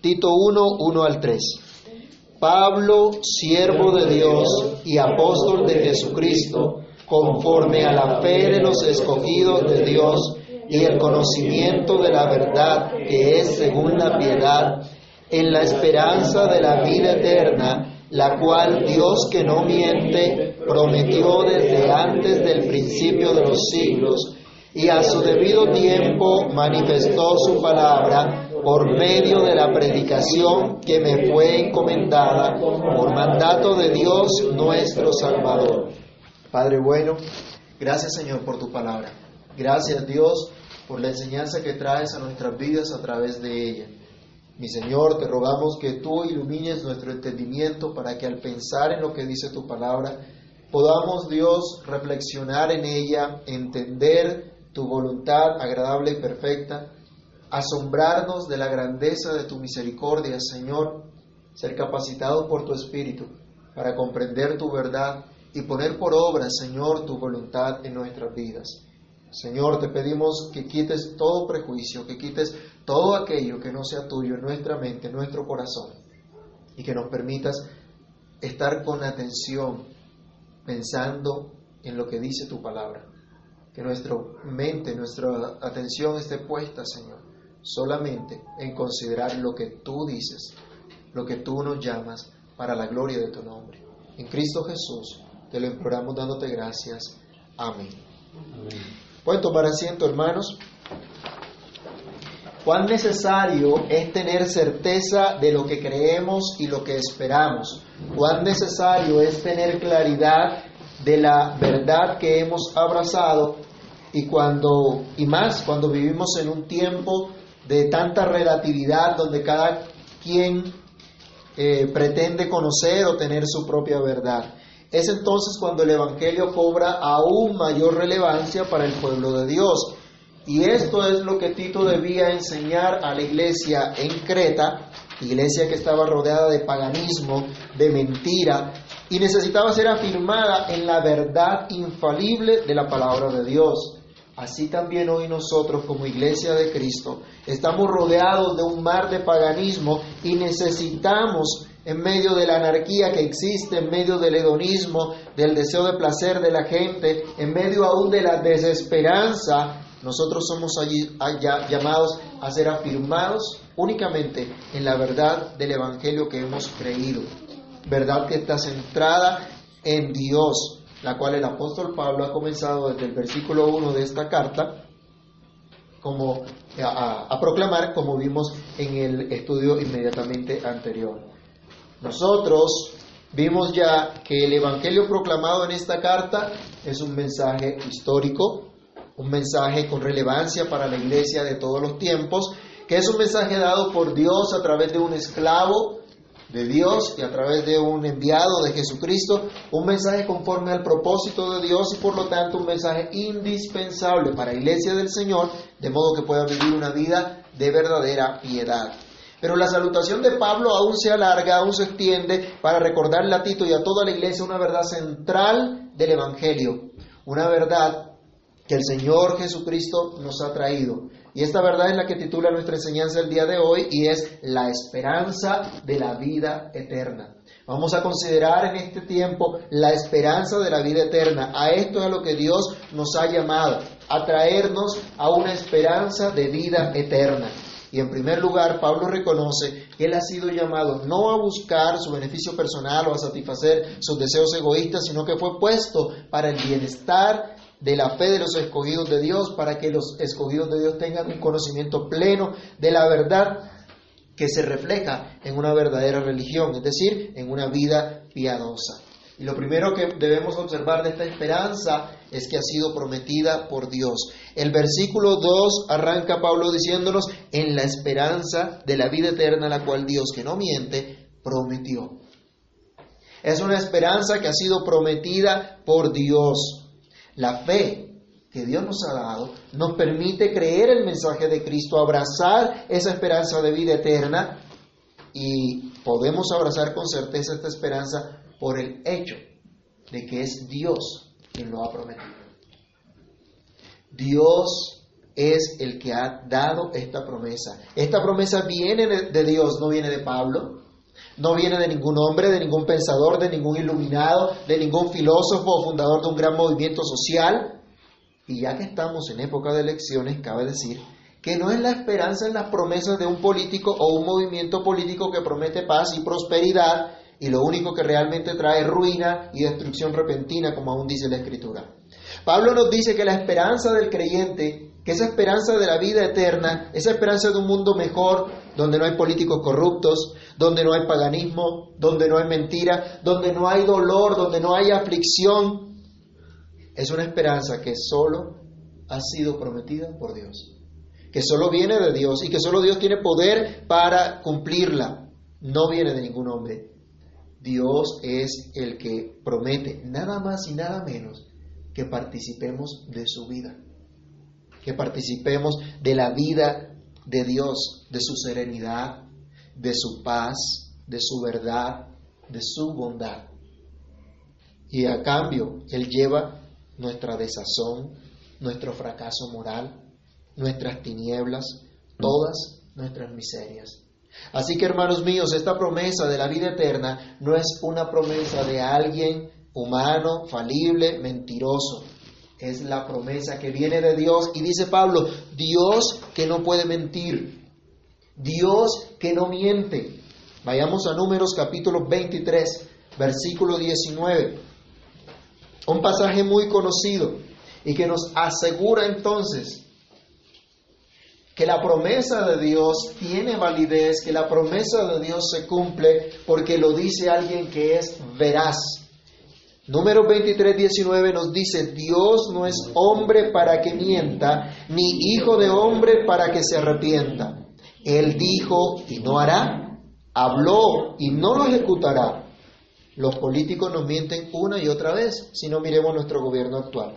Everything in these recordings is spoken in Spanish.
Tito 1, 1 al 3. Pablo, siervo de Dios y apóstol de Jesucristo, conforme a la fe de los escogidos de Dios y el conocimiento de la verdad que es según la piedad, en la esperanza de la vida eterna, la cual Dios que no miente prometió desde antes del principio de los siglos, y a su debido tiempo manifestó su palabra por medio de la predicación que me fue encomendada por mandato de Dios nuestro Salvador. Padre bueno, gracias Señor por tu palabra. Gracias Dios por la enseñanza que traes a nuestras vidas a través de ella. Mi Señor, te rogamos que tú ilumines nuestro entendimiento para que al pensar en lo que dice tu palabra, podamos Dios reflexionar en ella, entender tu voluntad agradable y perfecta asombrarnos de la grandeza de tu misericordia, Señor, ser capacitados por tu Espíritu para comprender tu verdad y poner por obra, Señor, tu voluntad en nuestras vidas. Señor, te pedimos que quites todo prejuicio, que quites todo aquello que no sea tuyo en nuestra mente, en nuestro corazón, y que nos permitas estar con atención pensando en lo que dice tu palabra. Que nuestra mente, nuestra atención esté puesta, Señor, solamente en considerar lo que tú dices, lo que tú nos llamas para la gloria de tu nombre. En Cristo Jesús te lo imploramos dándote gracias. Amén. Pueden tomar asiento, hermanos. Cuán necesario es tener certeza de lo que creemos y lo que esperamos. Cuán necesario es tener claridad de la verdad que hemos abrazado y cuando y más cuando vivimos en un tiempo de tanta relatividad donde cada quien eh, pretende conocer o tener su propia verdad. Es entonces cuando el Evangelio cobra aún mayor relevancia para el pueblo de Dios. Y esto es lo que Tito debía enseñar a la iglesia en Creta, iglesia que estaba rodeada de paganismo, de mentira, y necesitaba ser afirmada en la verdad infalible de la palabra de Dios. Así también hoy nosotros como iglesia de Cristo estamos rodeados de un mar de paganismo y necesitamos en medio de la anarquía que existe, en medio del hedonismo, del deseo de placer de la gente, en medio aún de la desesperanza, nosotros somos allí llamados a ser afirmados únicamente en la verdad del Evangelio que hemos creído. Verdad que está centrada en Dios, la cual el apóstol Pablo ha comenzado desde el versículo 1 de esta carta como, a, a proclamar, como vimos en el estudio inmediatamente anterior. Nosotros vimos ya que el Evangelio proclamado en esta carta es un mensaje histórico, un mensaje con relevancia para la iglesia de todos los tiempos, que es un mensaje dado por Dios a través de un esclavo de Dios y a través de un enviado de Jesucristo, un mensaje conforme al propósito de Dios y por lo tanto un mensaje indispensable para la iglesia del Señor, de modo que pueda vivir una vida de verdadera piedad. Pero la salutación de Pablo aún se alarga, aún se extiende para recordarle a Tito y a toda la iglesia una verdad central del Evangelio, una verdad que el Señor Jesucristo nos ha traído y esta verdad es la que titula nuestra enseñanza el día de hoy y es la esperanza de la vida eterna. Vamos a considerar en este tiempo la esperanza de la vida eterna. A esto es a lo que Dios nos ha llamado, a traernos a una esperanza de vida eterna. Y en primer lugar, Pablo reconoce que él ha sido llamado no a buscar su beneficio personal o a satisfacer sus deseos egoístas, sino que fue puesto para el bienestar de la fe de los escogidos de Dios, para que los escogidos de Dios tengan un conocimiento pleno de la verdad que se refleja en una verdadera religión, es decir, en una vida piadosa. Y lo primero que debemos observar de esta esperanza es que ha sido prometida por Dios. El versículo 2 arranca Pablo diciéndonos, en la esperanza de la vida eterna, la cual Dios, que no miente, prometió. Es una esperanza que ha sido prometida por Dios. La fe que Dios nos ha dado nos permite creer el mensaje de Cristo, abrazar esa esperanza de vida eterna y podemos abrazar con certeza esta esperanza por el hecho de que es Dios quien lo ha prometido. Dios es el que ha dado esta promesa. Esta promesa viene de Dios, no viene de Pablo, no viene de ningún hombre, de ningún pensador, de ningún iluminado, de ningún filósofo o fundador de un gran movimiento social. Y ya que estamos en época de elecciones, cabe decir que no es la esperanza en las promesas de un político o un movimiento político que promete paz y prosperidad y lo único que realmente trae ruina y destrucción repentina, como aún dice la Escritura. Pablo nos dice que la esperanza del creyente, que esa esperanza de la vida eterna, esa esperanza de un mundo mejor, donde no hay políticos corruptos, donde no hay paganismo, donde no hay mentira, donde no hay dolor, donde no hay aflicción, es una esperanza que solo ha sido prometida por Dios, que solo viene de Dios y que solo Dios tiene poder para cumplirla, no viene de ningún hombre. Dios es el que promete nada más y nada menos que participemos de su vida, que participemos de la vida de Dios, de su serenidad, de su paz, de su verdad, de su bondad. Y a cambio, Él lleva nuestra desazón, nuestro fracaso moral, nuestras tinieblas, todas nuestras miserias. Así que hermanos míos, esta promesa de la vida eterna no es una promesa de alguien humano, falible, mentiroso. Es la promesa que viene de Dios y dice Pablo, Dios que no puede mentir, Dios que no miente. Vayamos a números capítulo 23, versículo 19. Un pasaje muy conocido y que nos asegura entonces que la promesa de Dios tiene validez, que la promesa de Dios se cumple porque lo dice alguien que es veraz. Número 23, 19 nos dice, Dios no es hombre para que mienta, ni hijo de hombre para que se arrepienta. Él dijo y no hará, habló y no lo ejecutará. Los políticos nos mienten una y otra vez, si no miremos nuestro gobierno actual.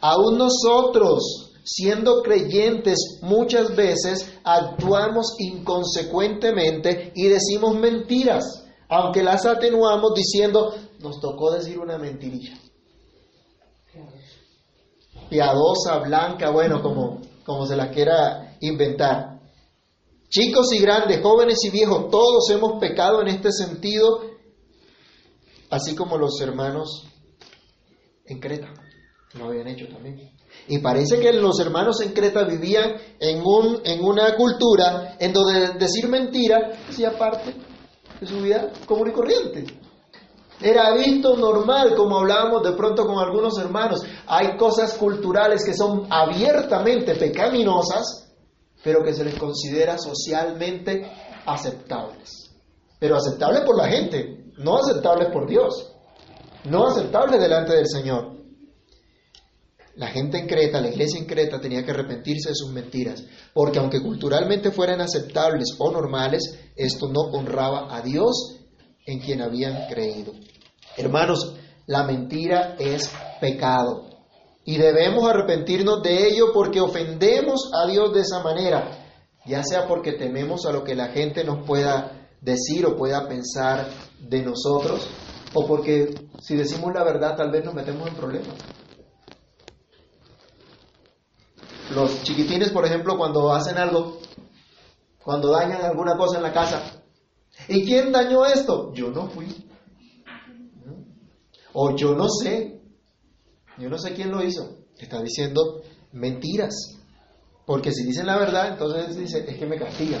Aún nosotros, siendo creyentes, muchas veces actuamos inconsecuentemente y decimos mentiras, aunque las atenuamos diciendo, nos tocó decir una mentirilla. Piadosa, blanca, bueno, como, como se la quiera inventar. Chicos y grandes, jóvenes y viejos, todos hemos pecado en este sentido, así como los hermanos en Creta lo habían hecho también. Y parece que los hermanos en Creta vivían en, un, en una cultura en donde decir mentira hacía parte de su vida común y corriente. Era visto normal, como hablábamos de pronto con algunos hermanos. Hay cosas culturales que son abiertamente pecaminosas, pero que se les considera socialmente aceptables. Pero aceptables por la gente, no aceptables por Dios, no aceptables delante del Señor. La gente en Creta, la iglesia en Creta tenía que arrepentirse de sus mentiras, porque aunque culturalmente fueran aceptables o normales, esto no honraba a Dios en quien habían creído. Hermanos, la mentira es pecado y debemos arrepentirnos de ello porque ofendemos a Dios de esa manera, ya sea porque tememos a lo que la gente nos pueda decir o pueda pensar de nosotros, o porque si decimos la verdad tal vez nos metemos en problemas. Los chiquitines, por ejemplo, cuando hacen algo, cuando dañan alguna cosa en la casa, ¿y quién dañó esto? Yo no fui. O yo no sé. Yo no sé quién lo hizo. Está diciendo mentiras. Porque si dicen la verdad, entonces dice, es que me castigan.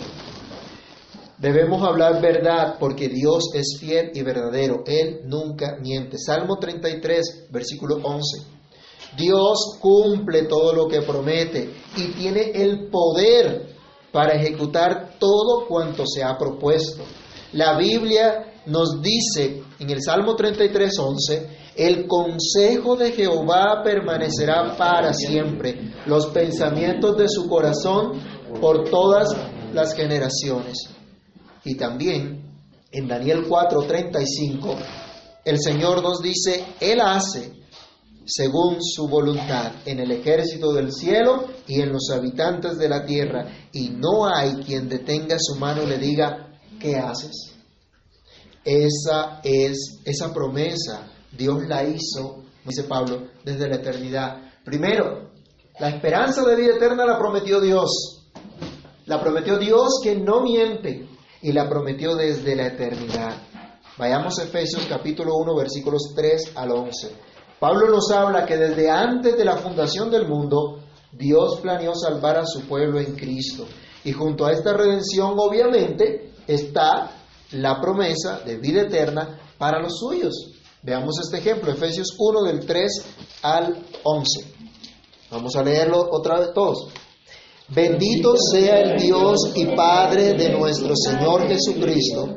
Debemos hablar verdad porque Dios es fiel y verdadero. Él nunca miente. Salmo 33, versículo 11. Dios cumple todo lo que promete y tiene el poder para ejecutar todo cuanto se ha propuesto. La Biblia nos dice en el Salmo 33, 11, el consejo de Jehová permanecerá para siempre, los pensamientos de su corazón por todas las generaciones. Y también en Daniel 4:35, el Señor nos dice, Él hace según su voluntad en el ejército del cielo y en los habitantes de la tierra, y no hay quien detenga su mano y le diga, ¿qué haces? Esa es esa promesa, Dios la hizo, dice Pablo, desde la eternidad. Primero, La esperanza de vida eterna la prometió Dios. La prometió Dios que no miente y la prometió desde la eternidad. Vayamos a Efesios capítulo 1 versículos 3 al 11. Pablo nos habla que desde antes de la fundación del mundo, Dios planeó salvar a su pueblo en Cristo. Y junto a esta redención, obviamente, está la promesa de vida eterna para los suyos. Veamos este ejemplo, Efesios 1 del 3 al 11. Vamos a leerlo otra vez todos. Bendito sea el Dios y Padre de nuestro Señor Jesucristo,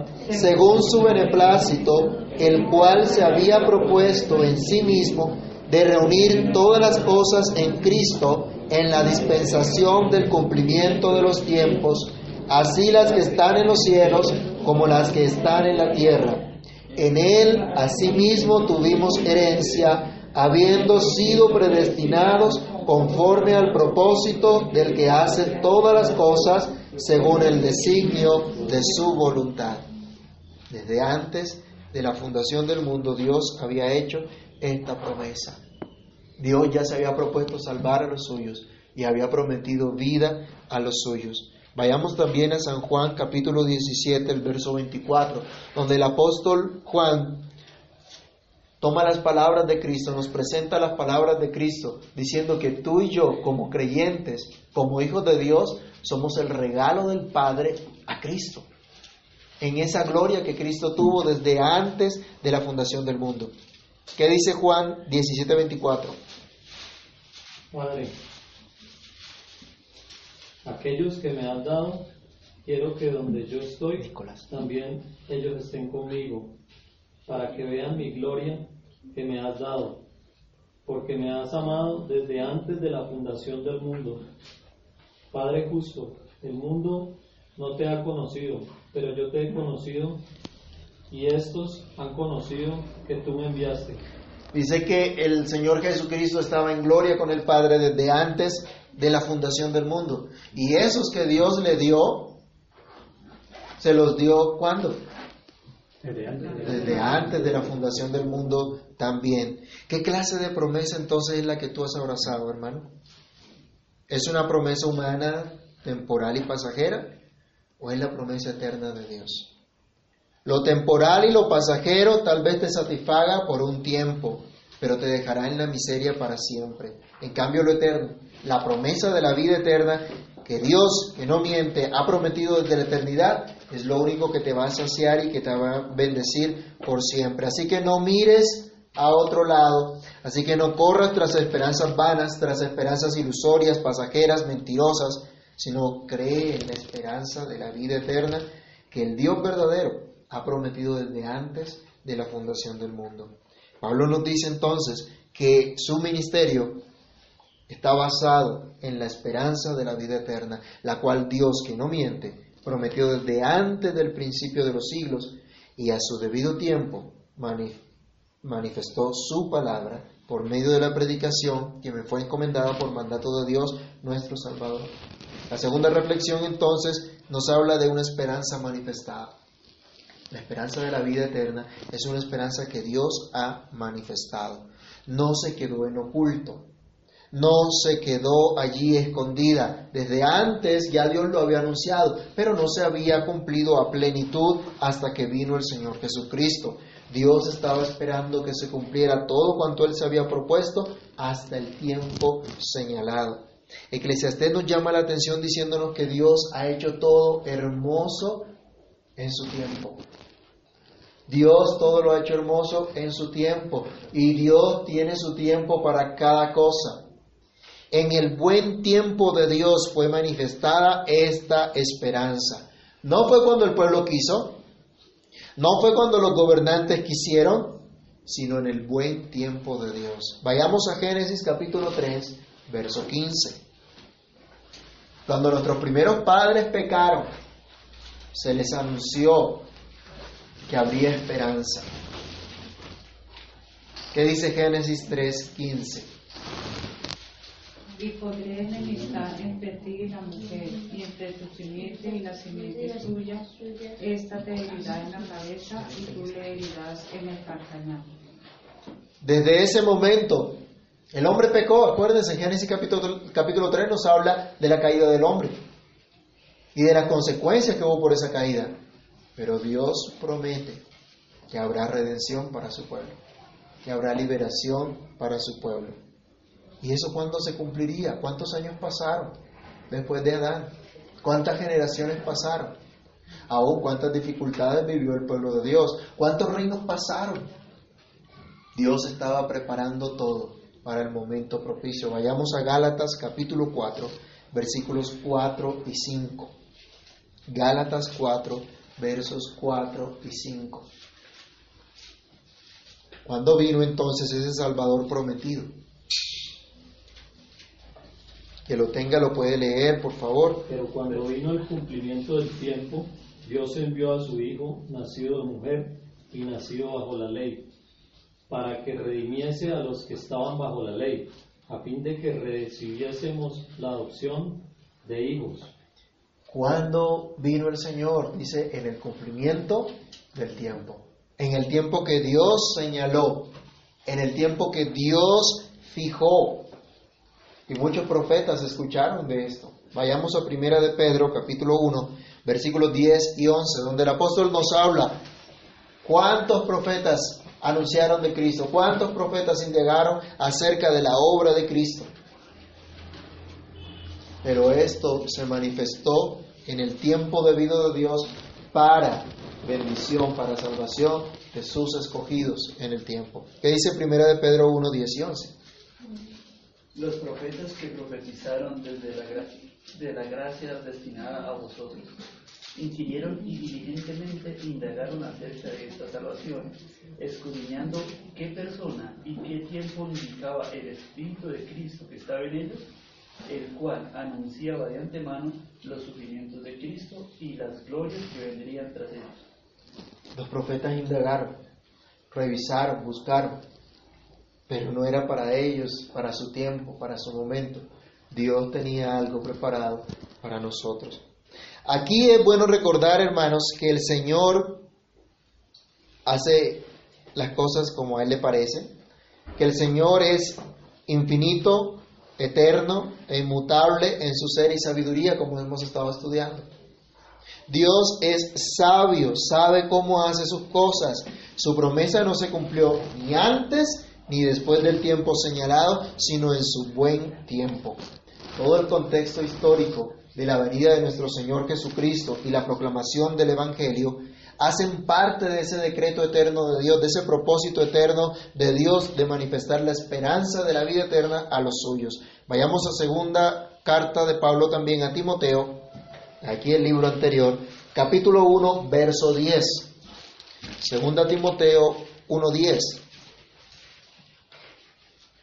según su beneplácito, el cual se había propuesto en sí mismo de reunir todas las cosas en Cristo en la dispensación del cumplimiento de los tiempos, así las que están en los cielos como las que están en la tierra en él asimismo tuvimos herencia, habiendo sido predestinados conforme al propósito del que hace todas las cosas según el designio de su voluntad. Desde antes de la fundación del mundo Dios había hecho esta promesa. Dios ya se había propuesto salvar a los suyos y había prometido vida a los suyos. Vayamos también a San Juan capítulo 17, el verso 24, donde el apóstol Juan toma las palabras de Cristo, nos presenta las palabras de Cristo, diciendo que tú y yo, como creyentes, como hijos de Dios, somos el regalo del Padre a Cristo, en esa gloria que Cristo tuvo desde antes de la fundación del mundo. ¿Qué dice Juan 17, 24? Padre, Aquellos que me has dado, quiero que donde yo estoy, también ellos estén conmigo, para que vean mi gloria que me has dado, porque me has amado desde antes de la fundación del mundo. Padre justo, el mundo no te ha conocido, pero yo te he conocido y estos han conocido que tú me enviaste. Dice que el Señor Jesucristo estaba en gloria con el Padre desde antes de la fundación del mundo. Y esos que Dios le dio, se los dio cuando? Desde antes de la fundación del mundo también. ¿Qué clase de promesa entonces es la que tú has abrazado, hermano? ¿Es una promesa humana, temporal y pasajera? ¿O es la promesa eterna de Dios? Lo temporal y lo pasajero tal vez te satisfaga por un tiempo, pero te dejará en la miseria para siempre. En cambio, lo eterno, la promesa de la vida eterna que Dios, que no miente, ha prometido desde la eternidad, es lo único que te va a saciar y que te va a bendecir por siempre. Así que no mires a otro lado, así que no corras tras esperanzas vanas, tras esperanzas ilusorias, pasajeras, mentirosas, sino cree en la esperanza de la vida eterna que el Dios verdadero ha prometido desde antes de la fundación del mundo. Pablo nos dice entonces que su ministerio está basado en la esperanza de la vida eterna, la cual Dios, que no miente, prometió desde antes del principio de los siglos y a su debido tiempo manifestó su palabra por medio de la predicación que me fue encomendada por mandato de Dios nuestro Salvador. La segunda reflexión entonces nos habla de una esperanza manifestada. La esperanza de la vida eterna es una esperanza que Dios ha manifestado. No se quedó en oculto, no se quedó allí escondida. Desde antes ya Dios lo había anunciado, pero no se había cumplido a plenitud hasta que vino el Señor Jesucristo. Dios estaba esperando que se cumpliera todo cuanto Él se había propuesto hasta el tiempo señalado. Eclesiastés nos llama la atención diciéndonos que Dios ha hecho todo hermoso en su tiempo. Dios todo lo ha hecho hermoso en su tiempo y Dios tiene su tiempo para cada cosa. En el buen tiempo de Dios fue manifestada esta esperanza. No fue cuando el pueblo quiso, no fue cuando los gobernantes quisieron, sino en el buen tiempo de Dios. Vayamos a Génesis capítulo 3, verso 15. Cuando nuestros primeros padres pecaron, se les anunció que habría esperanza. ¿Qué dice Génesis 3, 15? Y podré enemistar entre ti y la mujer, y entre tu simiente y la simiente tuya. Esta te herirá en la cabeza y tú le herirás en el calcañar. Desde ese momento, el hombre pecó. Acuérdense, Génesis capítulo, capítulo 3 nos habla de la caída del hombre y de las consecuencias que hubo por esa caída. Pero Dios promete que habrá redención para su pueblo, que habrá liberación para su pueblo. ¿Y eso cuándo se cumpliría? ¿Cuántos años pasaron después de Adán? ¿Cuántas generaciones pasaron? Aún cuántas dificultades vivió el pueblo de Dios. ¿Cuántos reinos pasaron? Dios estaba preparando todo para el momento propicio. Vayamos a Gálatas capítulo 4, versículos 4 y 5. Gálatas 4, versos 4 y 5. ¿Cuándo vino entonces ese Salvador prometido? Que lo tenga lo puede leer, por favor. Pero cuando vino el cumplimiento del tiempo, Dios envió a su Hijo, nacido de mujer y nacido bajo la ley, para que redimiese a los que estaban bajo la ley, a fin de que recibiésemos la adopción de hijos. ¿Cuándo vino el Señor? Dice, en el cumplimiento del tiempo. En el tiempo que Dios señaló, en el tiempo que Dios fijó. Y muchos profetas escucharon de esto. Vayamos a Primera de Pedro, capítulo 1, versículos 10 y 11, donde el apóstol nos habla cuántos profetas anunciaron de Cristo, cuántos profetas indagaron acerca de la obra de Cristo. Pero esto se manifestó en el tiempo debido de Dios para bendición, para salvación de sus escogidos en el tiempo. ¿Qué dice Primera de Pedro 1, 10 y 11? Los profetas que profetizaron desde la, de la gracia destinada a vosotros, inquirieron y diligentemente indagaron acerca de esta salvación, escudriñando qué persona y qué tiempo indicaba el Espíritu de Cristo que estaba en ellos, el cual anunciaba de antemano los sufrimientos de Cristo y las glorias que vendrían tras ellos. Los profetas indagaron, revisaron, buscaron, pero no era para ellos, para su tiempo, para su momento. Dios tenía algo preparado para nosotros. Aquí es bueno recordar, hermanos, que el Señor hace las cosas como a Él le parece, que el Señor es infinito, eterno e inmutable en su ser y sabiduría, como hemos estado estudiando. Dios es sabio, sabe cómo hace sus cosas. Su promesa no se cumplió ni antes ni después del tiempo señalado, sino en su buen tiempo. Todo el contexto histórico de la venida de nuestro Señor Jesucristo y la proclamación del Evangelio hacen parte de ese decreto eterno de Dios, de ese propósito eterno de Dios de manifestar la esperanza de la vida eterna a los suyos. Vayamos a segunda carta de Pablo también a Timoteo, aquí el libro anterior, capítulo 1, verso 10. Segunda Timoteo 1.10.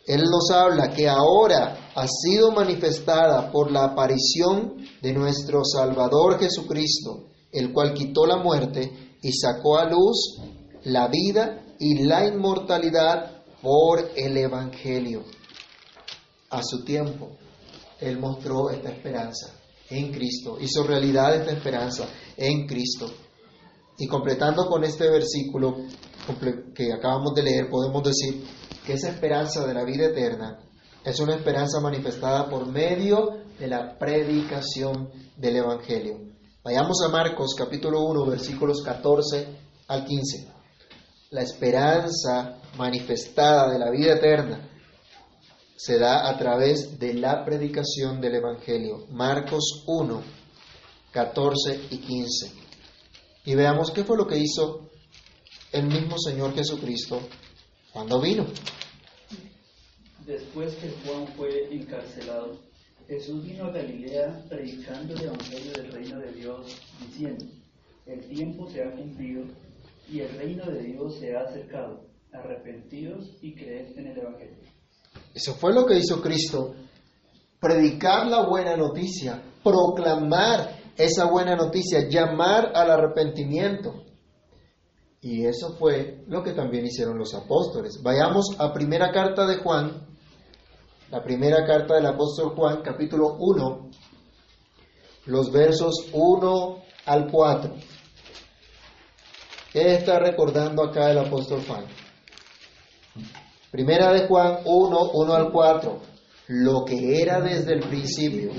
Él nos habla que ahora ha sido manifestada por la aparición de nuestro Salvador Jesucristo, el cual quitó la muerte y sacó a luz la vida y la inmortalidad por el Evangelio. A su tiempo, Él mostró esta esperanza en Cristo, hizo realidad esta esperanza en Cristo. Y completando con este versículo que acabamos de leer, podemos decir que esa esperanza de la vida eterna es una esperanza manifestada por medio de la predicación del Evangelio. Vayamos a Marcos capítulo 1 versículos 14 al 15. La esperanza manifestada de la vida eterna se da a través de la predicación del Evangelio. Marcos 1, 14 y 15. Y veamos qué fue lo que hizo el mismo Señor Jesucristo cuando vino. Después que Juan fue encarcelado, Jesús vino a Galilea predicando el Evangelio del reino de Dios, diciendo, el tiempo se ha cumplido y el reino de Dios se ha acercado. Arrepentidos y creed en el Evangelio. Eso fue lo que hizo Cristo. Predicar la buena noticia, proclamar esa buena noticia, llamar al arrepentimiento. Y eso fue lo que también hicieron los apóstoles. Vayamos a primera carta de Juan, la primera carta del apóstol Juan, capítulo 1, los versos 1 al 4. ¿Qué está recordando acá el apóstol Juan? Primera de Juan 1, 1 al 4. Lo que era desde el principio,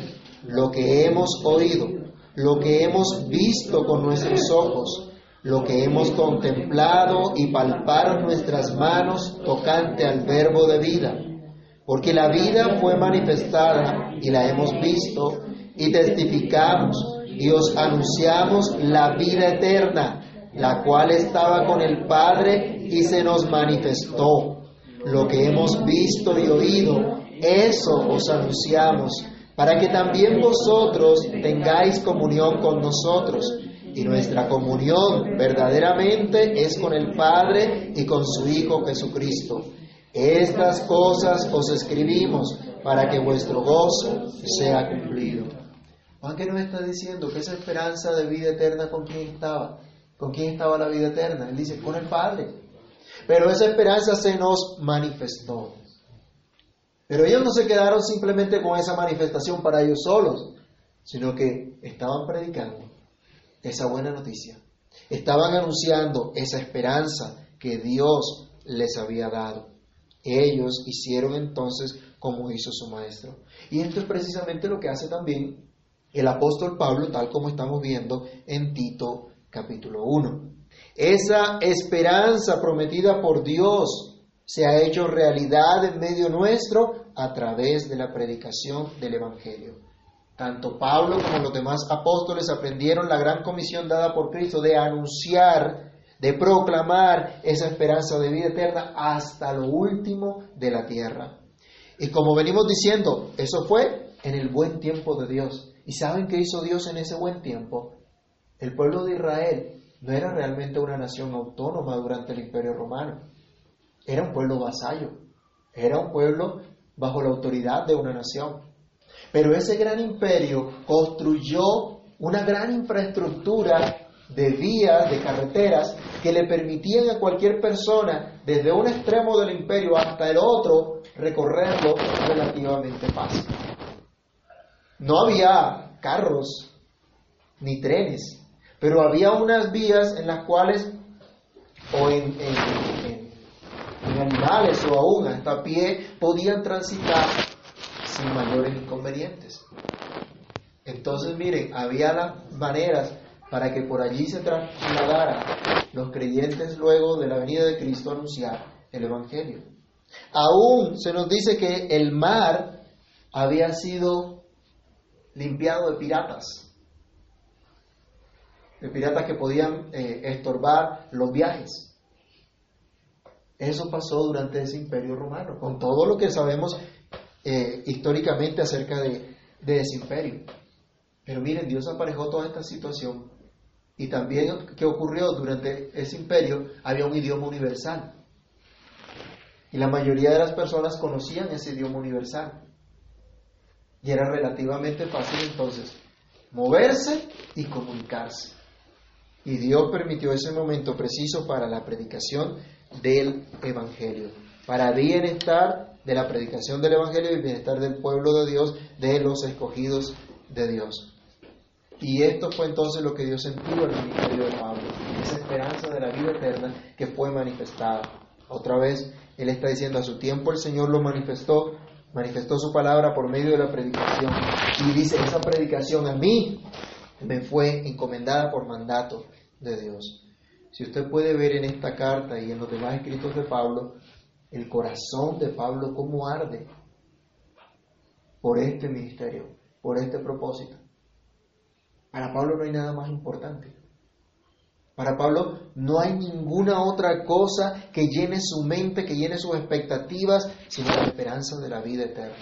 lo que hemos oído, lo que hemos visto con nuestros ojos, lo que hemos contemplado y palparon nuestras manos tocante al verbo de vida. Porque la vida fue manifestada y la hemos visto y testificamos y os anunciamos la vida eterna, la cual estaba con el Padre y se nos manifestó lo que hemos visto y oído, eso os anunciamos, para que también vosotros tengáis comunión con nosotros. Y nuestra comunión verdaderamente es con el Padre y con su Hijo Jesucristo. Estas cosas os escribimos para que vuestro gozo sea cumplido. Juan que nos está diciendo que esa esperanza de vida eterna con quién estaba. ¿Con quién estaba la vida eterna? Él dice, con el Padre. Pero esa esperanza se nos manifestó. Pero ellos no se quedaron simplemente con esa manifestación para ellos solos, sino que estaban predicando esa buena noticia. Estaban anunciando esa esperanza que Dios les había dado. Ellos hicieron entonces como hizo su maestro. Y esto es precisamente lo que hace también el apóstol Pablo, tal como estamos viendo en Tito capítulo 1. Esa esperanza prometida por Dios se ha hecho realidad en medio nuestro a través de la predicación del Evangelio. Tanto Pablo como los demás apóstoles aprendieron la gran comisión dada por Cristo de anunciar, de proclamar esa esperanza de vida eterna hasta lo último de la tierra. Y como venimos diciendo, eso fue en el buen tiempo de Dios. ¿Y saben qué hizo Dios en ese buen tiempo? El pueblo de Israel no era realmente una nación autónoma durante el Imperio Romano. Era un pueblo vasallo. Era un pueblo bajo la autoridad de una nación. Pero ese gran imperio construyó una gran infraestructura de vías, de carreteras, que le permitían a cualquier persona, desde un extremo del imperio hasta el otro, recorrerlo relativamente fácil. No había carros ni trenes, pero había unas vías en las cuales, o en, animales o aún hasta a pie, podían transitar sin mayores inconvenientes. Entonces, miren, había las maneras para que por allí se trasladaran los creyentes luego de la venida de Cristo a anunciar el Evangelio. Aún se nos dice que el mar había sido limpiado de piratas de piratas que podían eh, estorbar los viajes. Eso pasó durante ese imperio romano, con todo lo que sabemos eh, históricamente acerca de ese imperio. Pero miren, Dios aparejó toda esta situación. Y también, ¿qué ocurrió? Durante ese imperio había un idioma universal. Y la mayoría de las personas conocían ese idioma universal. Y era relativamente fácil entonces moverse y comunicarse. Y Dios permitió ese momento preciso para la predicación del Evangelio, para bienestar de la predicación del Evangelio y bienestar del pueblo de Dios, de los escogidos de Dios. Y esto fue entonces lo que Dios sentía en el ministerio de Pablo, esa esperanza de la vida eterna que fue manifestada. Otra vez, Él está diciendo, a su tiempo el Señor lo manifestó, manifestó su palabra por medio de la predicación. Y dice, esa predicación a mí me fue encomendada por mandato de Dios. Si usted puede ver en esta carta y en los demás escritos de Pablo, el corazón de Pablo cómo arde por este ministerio, por este propósito. Para Pablo no hay nada más importante. Para Pablo no hay ninguna otra cosa que llene su mente, que llene sus expectativas, sino la esperanza de la vida eterna.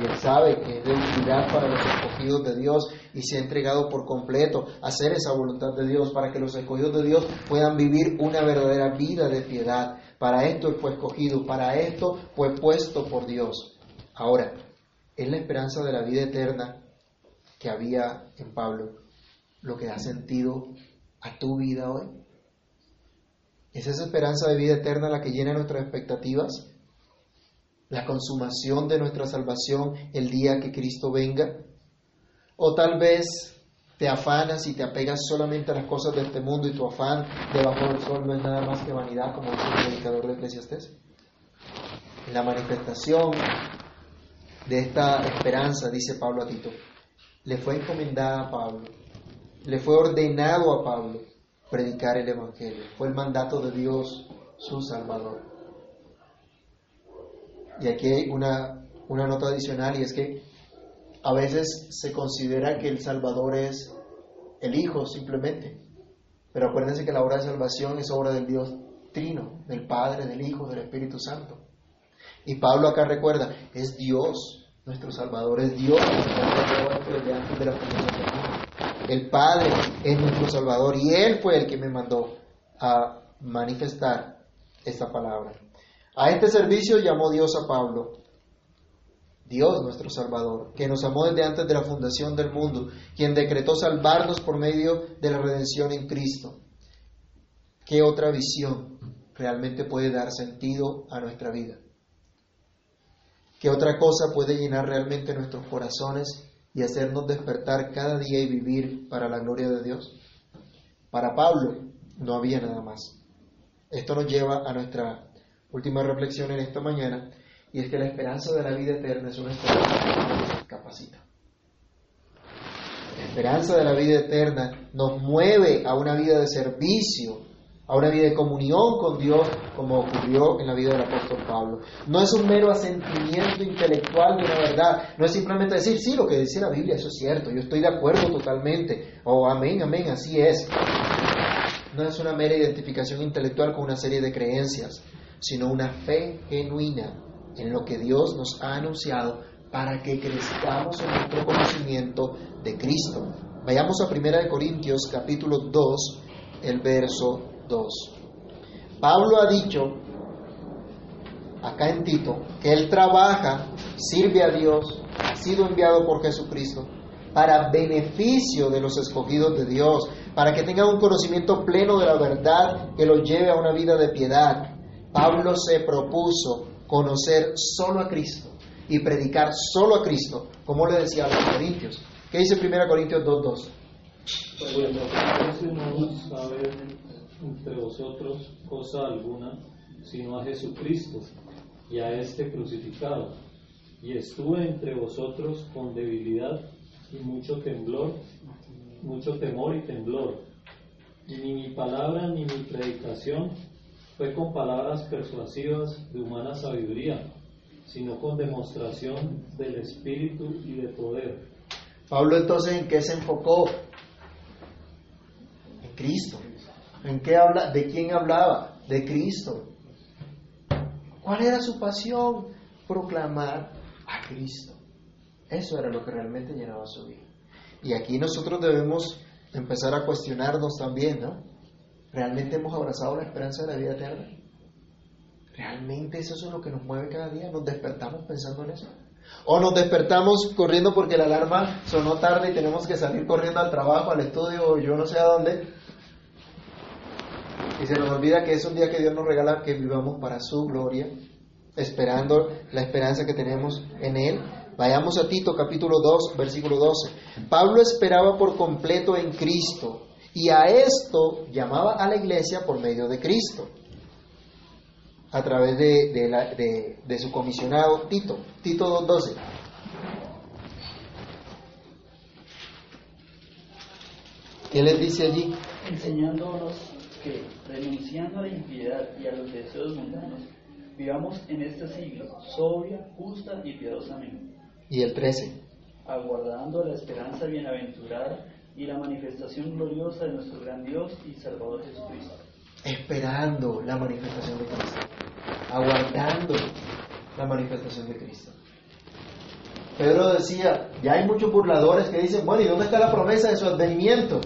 Y él sabe que es de utilidad para los escogidos de Dios y se ha entregado por completo a hacer esa voluntad de Dios para que los escogidos de Dios puedan vivir una verdadera vida de piedad. Para esto él fue escogido, para esto fue puesto por Dios. Ahora, es la esperanza de la vida eterna que había en Pablo lo que da sentido a tu vida hoy. ¿Es esa esperanza de vida eterna la que llena nuestras expectativas? la consumación de nuestra salvación el día que Cristo venga? ¿O tal vez te afanas y te apegas solamente a las cosas de este mundo y tu afán debajo del sol no es nada más que vanidad, como dice el predicador de Eclesiastés? La manifestación de esta esperanza, dice Pablo a Tito, le fue encomendada a Pablo, le fue ordenado a Pablo predicar el Evangelio, fue el mandato de Dios, su Salvador. Y aquí hay una, una nota adicional y es que a veces se considera que el Salvador es el Hijo simplemente. Pero acuérdense que la obra de salvación es obra del Dios Trino, del Padre, del Hijo, del Espíritu Santo. Y Pablo acá recuerda, es Dios, nuestro Salvador es Dios, el Padre es nuestro Salvador y Él fue el que me mandó a manifestar esta palabra. A este servicio llamó Dios a Pablo, Dios nuestro Salvador, que nos amó desde antes de la fundación del mundo, quien decretó salvarnos por medio de la redención en Cristo. ¿Qué otra visión realmente puede dar sentido a nuestra vida? ¿Qué otra cosa puede llenar realmente nuestros corazones y hacernos despertar cada día y vivir para la gloria de Dios? Para Pablo no había nada más. Esto nos lleva a nuestra última reflexión en esta mañana, y es que la esperanza de la vida eterna es una esperanza que nos capacita. La esperanza de la vida eterna nos mueve a una vida de servicio, a una vida de comunión con Dios, como ocurrió en la vida del apóstol Pablo. No es un mero asentimiento intelectual de una verdad, no es simplemente decir, sí, lo que dice la Biblia, eso es cierto, yo estoy de acuerdo totalmente, o amén, amén, así es. No es una mera identificación intelectual con una serie de creencias, sino una fe genuina en lo que Dios nos ha anunciado para que crezcamos en nuestro conocimiento de Cristo. Vayamos a 1 Corintios capítulo 2, el verso 2. Pablo ha dicho acá en Tito que él trabaja, sirve a Dios, ha sido enviado por Jesucristo para beneficio de los escogidos de Dios, para que tengan un conocimiento pleno de la verdad que los lleve a una vida de piedad. Pablo se propuso conocer solo a Cristo y predicar solo a Cristo, como le decía a los corintios. ¿Qué dice 1 Corintios 2.2? Entre vosotros cosa alguna, sino a Jesucristo y a este crucificado. Y estuve entre vosotros con debilidad y mucho temblor, mucho temor y temblor. Y ni mi palabra ni mi predicación fue con palabras persuasivas de humana sabiduría, sino con demostración del Espíritu y de poder. Pablo entonces en qué se enfocó? En Cristo. ¿En qué habla? ¿De quién hablaba? De Cristo. ¿Cuál era su pasión? Proclamar a Cristo. Eso era lo que realmente llenaba su vida. Y aquí nosotros debemos empezar a cuestionarnos también, ¿no? ¿Realmente hemos abrazado la esperanza de la vida eterna? ¿Realmente eso es lo que nos mueve cada día? ¿Nos despertamos pensando en eso? ¿O nos despertamos corriendo porque la alarma sonó tarde y tenemos que salir corriendo al trabajo, al estudio o yo no sé a dónde? Y se nos olvida que es un día que Dios nos regala que vivamos para su gloria, esperando la esperanza que tenemos en Él. Vayamos a Tito capítulo 2, versículo 12. Pablo esperaba por completo en Cristo y a esto llamaba a la iglesia por medio de Cristo, a través de, su comisionado Tito, Tito 2.12. ¿Qué les dice allí? Enseñándonos que, renunciando a la impiedad y a los deseos mundanos, vivamos en este siglo sobria, justa y piadosamente. Y el 13. Aguardando la esperanza bienaventurada y la manifestación gloriosa de nuestro gran Dios y Salvador Jesucristo. Esperando la manifestación de Cristo, aguardando la manifestación de Cristo. Pedro decía, ya hay muchos burladores que dicen, bueno, ¿y dónde está la promesa de su advenimiento?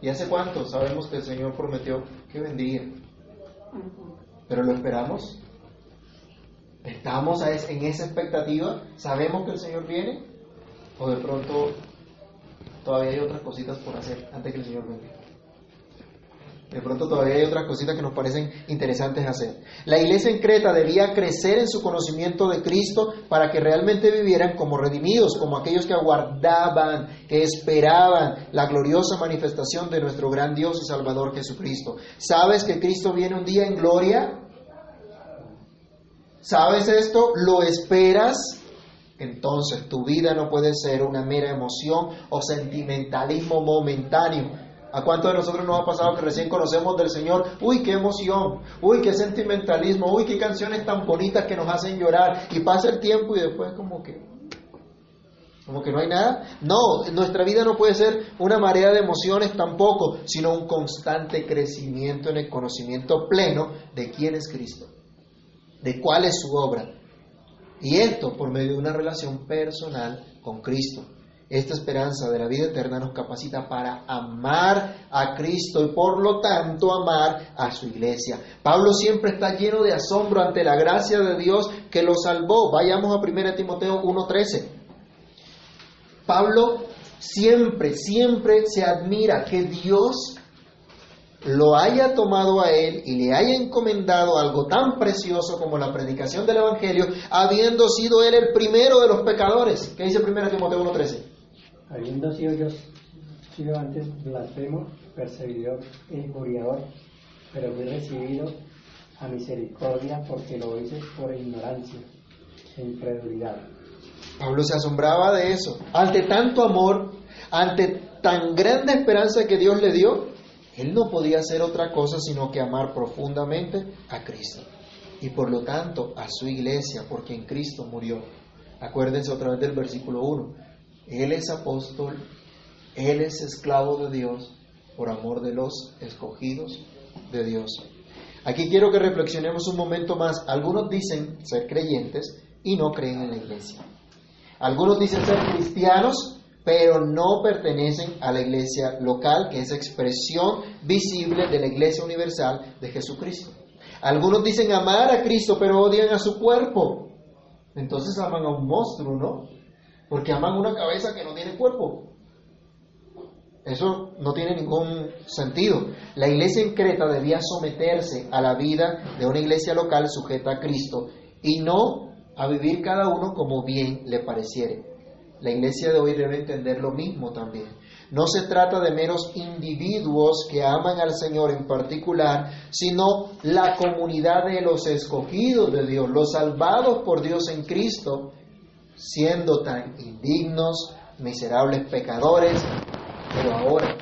¿Y hace cuánto sabemos que el Señor prometió que vendría? Pero lo esperamos. ¿Estamos en esa expectativa? ¿Sabemos que el Señor viene? ¿O de pronto todavía hay otras cositas por hacer antes que el Señor venga? De pronto todavía hay otras cositas que nos parecen interesantes hacer. La iglesia en Creta debía crecer en su conocimiento de Cristo para que realmente vivieran como redimidos, como aquellos que aguardaban, que esperaban la gloriosa manifestación de nuestro gran Dios y Salvador Jesucristo. ¿Sabes que Cristo viene un día en gloria? ¿Sabes esto? ¿Lo esperas? Entonces tu vida no puede ser una mera emoción o sentimentalismo momentáneo ¿A cuántos de nosotros nos ha pasado que recién conocemos del Señor? Uy, qué emoción, uy, qué sentimentalismo, uy, qué canciones tan bonitas que nos hacen llorar. Y pasa el tiempo y después como que, como que no hay nada. No, nuestra vida no puede ser una marea de emociones tampoco, sino un constante crecimiento en el conocimiento pleno de quién es Cristo, de cuál es su obra. Y esto por medio de una relación personal con Cristo. Esta esperanza de la vida eterna nos capacita para amar a Cristo y por lo tanto amar a su iglesia. Pablo siempre está lleno de asombro ante la gracia de Dios que lo salvó. Vayamos a 1 Timoteo 1.13. Pablo siempre, siempre se admira que Dios lo haya tomado a él y le haya encomendado algo tan precioso como la predicación del Evangelio, habiendo sido él el primero de los pecadores. ¿Qué dice 1 Timoteo 1.13? Habiendo sido yo sido antes blasfemo, perseguidor e injuriador, pero fui recibido a misericordia porque lo hice por ignorancia e incredulidad. Pablo se asombraba de eso. Ante tanto amor, ante tan grande esperanza que Dios le dio, él no podía hacer otra cosa sino que amar profundamente a Cristo. Y por lo tanto a su iglesia, porque en Cristo murió. Acuérdense otra vez del versículo 1. Él es apóstol, Él es esclavo de Dios por amor de los escogidos de Dios. Aquí quiero que reflexionemos un momento más. Algunos dicen ser creyentes y no creen en la iglesia. Algunos dicen ser cristianos, pero no pertenecen a la iglesia local, que es expresión visible de la iglesia universal de Jesucristo. Algunos dicen amar a Cristo, pero odian a su cuerpo. Entonces aman a un monstruo, ¿no? Porque aman una cabeza que no tiene cuerpo. Eso no tiene ningún sentido. La iglesia en Creta debía someterse a la vida de una iglesia local sujeta a Cristo y no a vivir cada uno como bien le pareciere. La iglesia de hoy debe entender lo mismo también. No se trata de meros individuos que aman al Señor en particular, sino la comunidad de los escogidos de Dios, los salvados por Dios en Cristo, siendo tan indignos, miserables pecadores, pero ahora,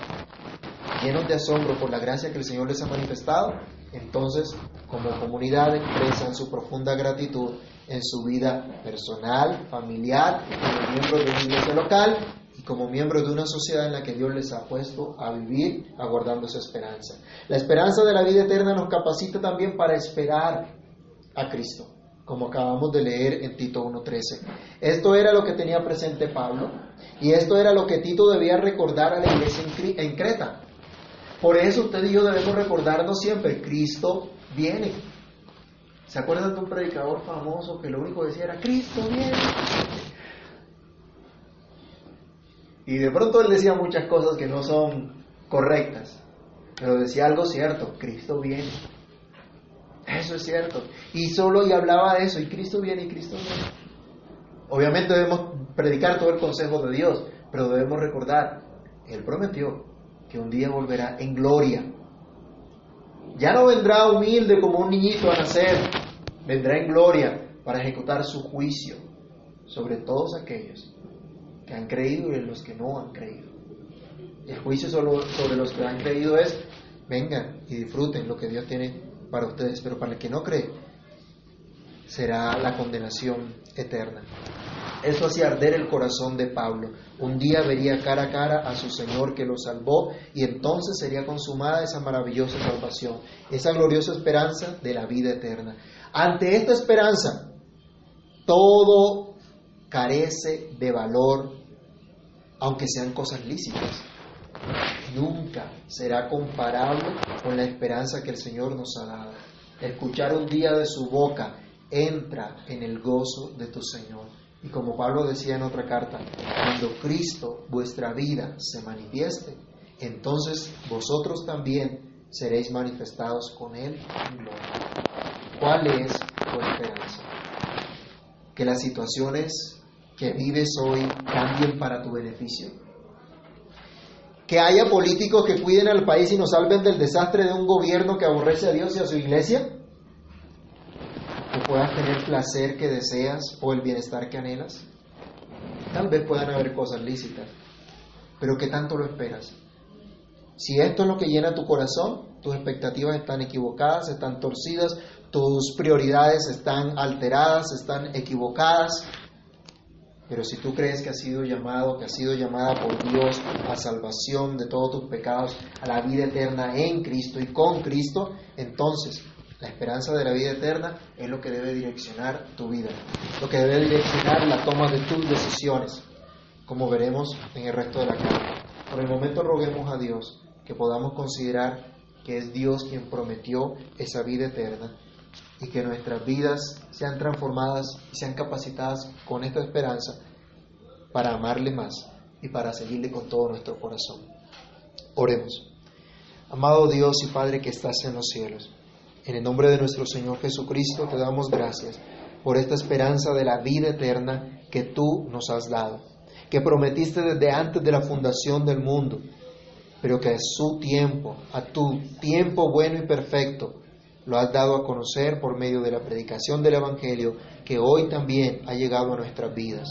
llenos de asombro por la gracia que el Señor les ha manifestado, entonces como comunidad expresan su profunda gratitud en su vida personal, familiar, como miembros de una iglesia local y como miembros de una sociedad en la que Dios les ha puesto a vivir aguardando esa esperanza. La esperanza de la vida eterna nos capacita también para esperar a Cristo como acabamos de leer en Tito 1.13. Esto era lo que tenía presente Pablo y esto era lo que Tito debía recordar a la iglesia en Creta. Por eso usted y yo debemos recordarnos siempre, Cristo viene. ¿Se acuerdan de un predicador famoso que lo único que decía era, Cristo viene? Y de pronto él decía muchas cosas que no son correctas, pero decía algo cierto, Cristo viene. Eso es cierto. Y solo y hablaba de eso, y Cristo viene y Cristo viene. Obviamente debemos predicar todo el consejo de Dios, pero debemos recordar, Él prometió que un día volverá en gloria. Ya no vendrá humilde como un niñito a nacer, vendrá en gloria para ejecutar su juicio sobre todos aquellos que han creído y los que no han creído. El juicio sobre los que han creído es, vengan y disfruten lo que Dios tiene para ustedes, pero para el que no cree será la condenación eterna. Eso hacía arder el corazón de Pablo. Un día vería cara a cara a su Señor que lo salvó y entonces sería consumada esa maravillosa salvación, esa gloriosa esperanza de la vida eterna. Ante esta esperanza, todo carece de valor, aunque sean cosas lícitas. Nunca será comparable con la esperanza que el Señor nos ha dado. Escuchar un día de su boca, entra en el gozo de tu Señor. Y como Pablo decía en otra carta, cuando Cristo, vuestra vida, se manifieste, entonces vosotros también seréis manifestados con Él en gloria. ¿Cuál es tu esperanza? Que las situaciones que vives hoy cambien para tu beneficio. Que haya políticos que cuiden al país y nos salven del desastre de un gobierno que aborrece a Dios y a su iglesia. Que puedas tener placer que deseas o el bienestar que anhelas. Tal vez puedan haber cosas lícitas, pero ¿qué tanto lo esperas? Si esto es lo que llena tu corazón, tus expectativas están equivocadas, están torcidas, tus prioridades están alteradas, están equivocadas. Pero si tú crees que has sido llamado, que has sido llamada por Dios a salvación de todos tus pecados, a la vida eterna en Cristo y con Cristo, entonces la esperanza de la vida eterna es lo que debe direccionar tu vida, lo que debe direccionar la toma de tus decisiones, como veremos en el resto de la carta. Por el momento roguemos a Dios que podamos considerar que es Dios quien prometió esa vida eterna y que nuestras vidas sean transformadas y sean capacitadas con esta esperanza para amarle más y para seguirle con todo nuestro corazón. Oremos. Amado Dios y Padre que estás en los cielos, en el nombre de nuestro Señor Jesucristo te damos gracias por esta esperanza de la vida eterna que tú nos has dado, que prometiste desde antes de la fundación del mundo, pero que a su tiempo, a tu tiempo bueno y perfecto, lo has dado a conocer por medio de la predicación del Evangelio que hoy también ha llegado a nuestras vidas.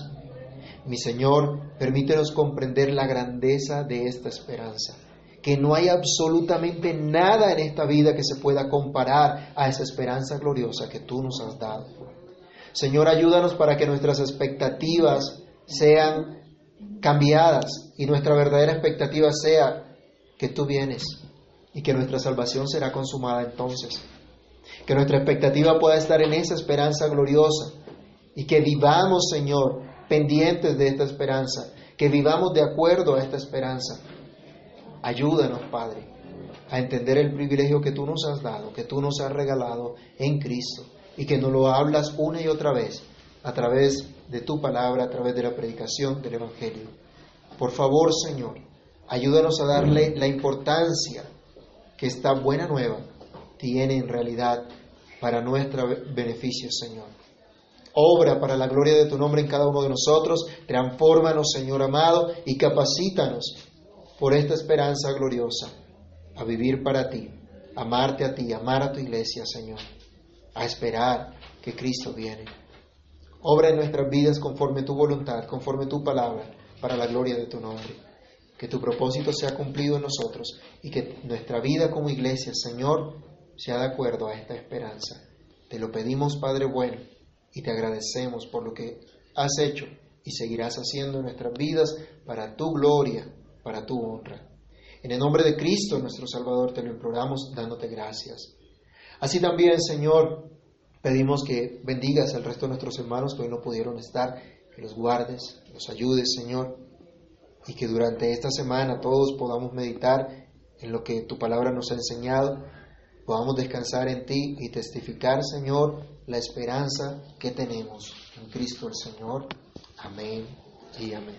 Mi Señor, permítenos comprender la grandeza de esta esperanza que no hay absolutamente nada en esta vida que se pueda comparar a esa esperanza gloriosa que tú nos has dado. Señor, ayúdanos para que nuestras expectativas sean cambiadas y nuestra verdadera expectativa sea que tú vienes y que nuestra salvación será consumada entonces. Que nuestra expectativa pueda estar en esa esperanza gloriosa. Y que vivamos, Señor, pendientes de esta esperanza, que vivamos de acuerdo a esta esperanza. Ayúdanos, Padre, a entender el privilegio que tú nos has dado, que tú nos has regalado en Cristo. Y que nos lo hablas una y otra vez a través de tu palabra, a través de la predicación del Evangelio. Por favor, Señor, ayúdanos a darle la importancia que esta buena nueva tiene en realidad para nuestro beneficio, Señor. Obra para la gloria de tu nombre en cada uno de nosotros, transfórmanos, Señor amado, y capacítanos por esta esperanza gloriosa, a vivir para ti, amarte a ti, amar a tu iglesia, Señor, a esperar que Cristo viene. Obra en nuestras vidas conforme tu voluntad, conforme tu palabra, para la gloria de tu nombre. Que tu propósito sea cumplido en nosotros y que nuestra vida como iglesia, Señor, sea de acuerdo a esta esperanza. Te lo pedimos, Padre bueno, y te agradecemos por lo que has hecho y seguirás haciendo en nuestras vidas para tu gloria para tu honra. En el nombre de Cristo, nuestro Salvador, te lo imploramos dándote gracias. Así también, Señor, pedimos que bendigas al resto de nuestros hermanos que hoy no pudieron estar, que los guardes, los ayudes, Señor, y que durante esta semana todos podamos meditar en lo que tu palabra nos ha enseñado, podamos descansar en ti y testificar, Señor, la esperanza que tenemos en Cristo el Señor. Amén y amén.